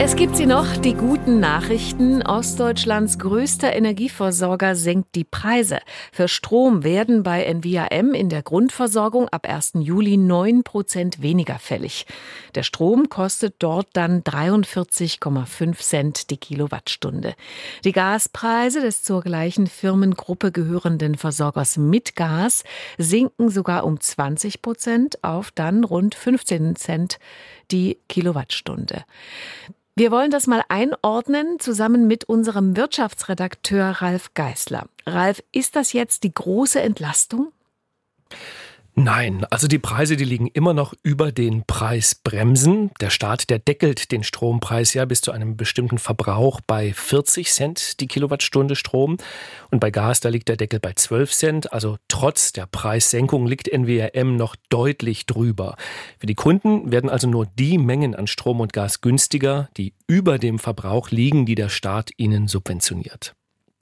Es gibt sie noch, die guten Nachrichten. Ostdeutschlands größter Energieversorger senkt die Preise. Für Strom werden bei NVAM in der Grundversorgung ab 1. Juli 9 Prozent weniger fällig. Der Strom kostet dort dann 43,5 Cent die Kilowattstunde. Die Gaspreise des zur gleichen Firmengruppe gehörenden Versorgers Mitgas sinken sogar um 20 Prozent auf dann rund 15 Cent die Kilowattstunde. Wir wollen das mal einordnen, zusammen mit unserem Wirtschaftsredakteur Ralf Geißler. Ralf, ist das jetzt die große Entlastung? Nein, also die Preise, die liegen immer noch über den Preisbremsen. Der Staat, der deckelt den Strompreis ja bis zu einem bestimmten Verbrauch bei 40 Cent die Kilowattstunde Strom. Und bei Gas, da liegt der Deckel bei 12 Cent. Also trotz der Preissenkung liegt NWRM noch deutlich drüber. Für die Kunden werden also nur die Mengen an Strom und Gas günstiger, die über dem Verbrauch liegen, die der Staat ihnen subventioniert.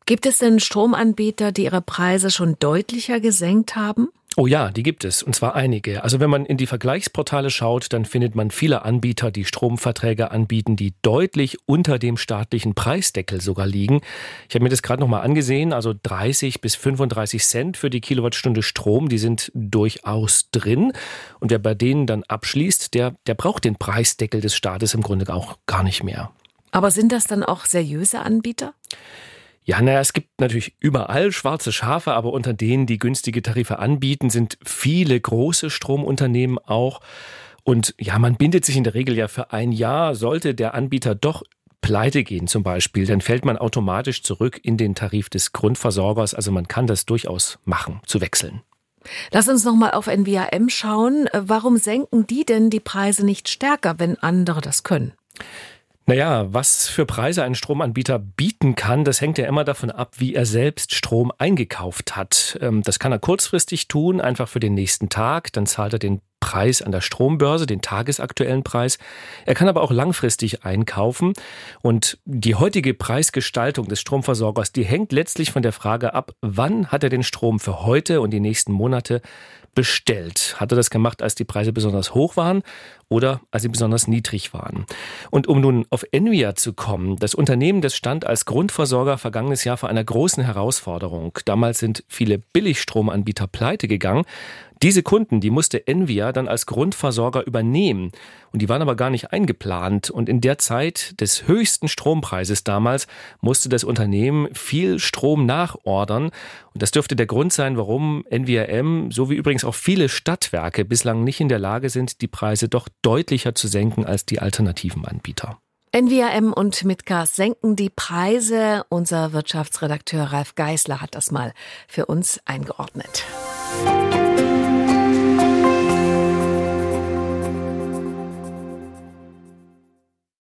Gibt es denn Stromanbieter, die ihre Preise schon deutlicher gesenkt haben? Oh ja, die gibt es, und zwar einige. Also wenn man in die Vergleichsportale schaut, dann findet man viele Anbieter, die Stromverträge anbieten, die deutlich unter dem staatlichen Preisdeckel sogar liegen. Ich habe mir das gerade nochmal angesehen, also 30 bis 35 Cent für die Kilowattstunde Strom, die sind durchaus drin. Und wer bei denen dann abschließt, der, der braucht den Preisdeckel des Staates im Grunde auch gar nicht mehr. Aber sind das dann auch seriöse Anbieter? Ja, naja, es gibt natürlich überall schwarze Schafe, aber unter denen, die günstige Tarife anbieten, sind viele große Stromunternehmen auch. Und ja, man bindet sich in der Regel ja für ein Jahr, sollte der Anbieter doch pleite gehen zum Beispiel, dann fällt man automatisch zurück in den Tarif des Grundversorgers. Also man kann das durchaus machen, zu wechseln. Lass uns nochmal auf NVAM schauen. Warum senken die denn die Preise nicht stärker, wenn andere das können? Naja, was für Preise ein Stromanbieter bieten kann, das hängt ja immer davon ab, wie er selbst Strom eingekauft hat. Ähm, das kann er kurzfristig tun, einfach für den nächsten Tag. Dann zahlt er den Preis an der Strombörse, den tagesaktuellen Preis. Er kann aber auch langfristig einkaufen. Und die heutige Preisgestaltung des Stromversorgers, die hängt letztlich von der Frage ab, wann hat er den Strom für heute und die nächsten Monate bestellt. Hat er das gemacht, als die Preise besonders hoch waren oder als sie besonders niedrig waren? Und um nun auf Envia zu kommen, das Unternehmen, das stand als Grundversorger vergangenes Jahr vor einer großen Herausforderung. Damals sind viele Billigstromanbieter pleite gegangen. Diese Kunden, die musste Envia dann als Grundversorger übernehmen. Und die waren aber gar nicht eingeplant. Und in der Zeit des höchsten Strompreises damals musste das Unternehmen viel Strom nachordern. Und das dürfte der Grund sein, warum NVRM, so wie übrigens auch viele Stadtwerke, bislang nicht in der Lage sind, die Preise doch deutlicher zu senken als die alternativen Anbieter. NVRM und Mitgas senken die Preise. Unser Wirtschaftsredakteur Ralf Geißler hat das mal für uns eingeordnet.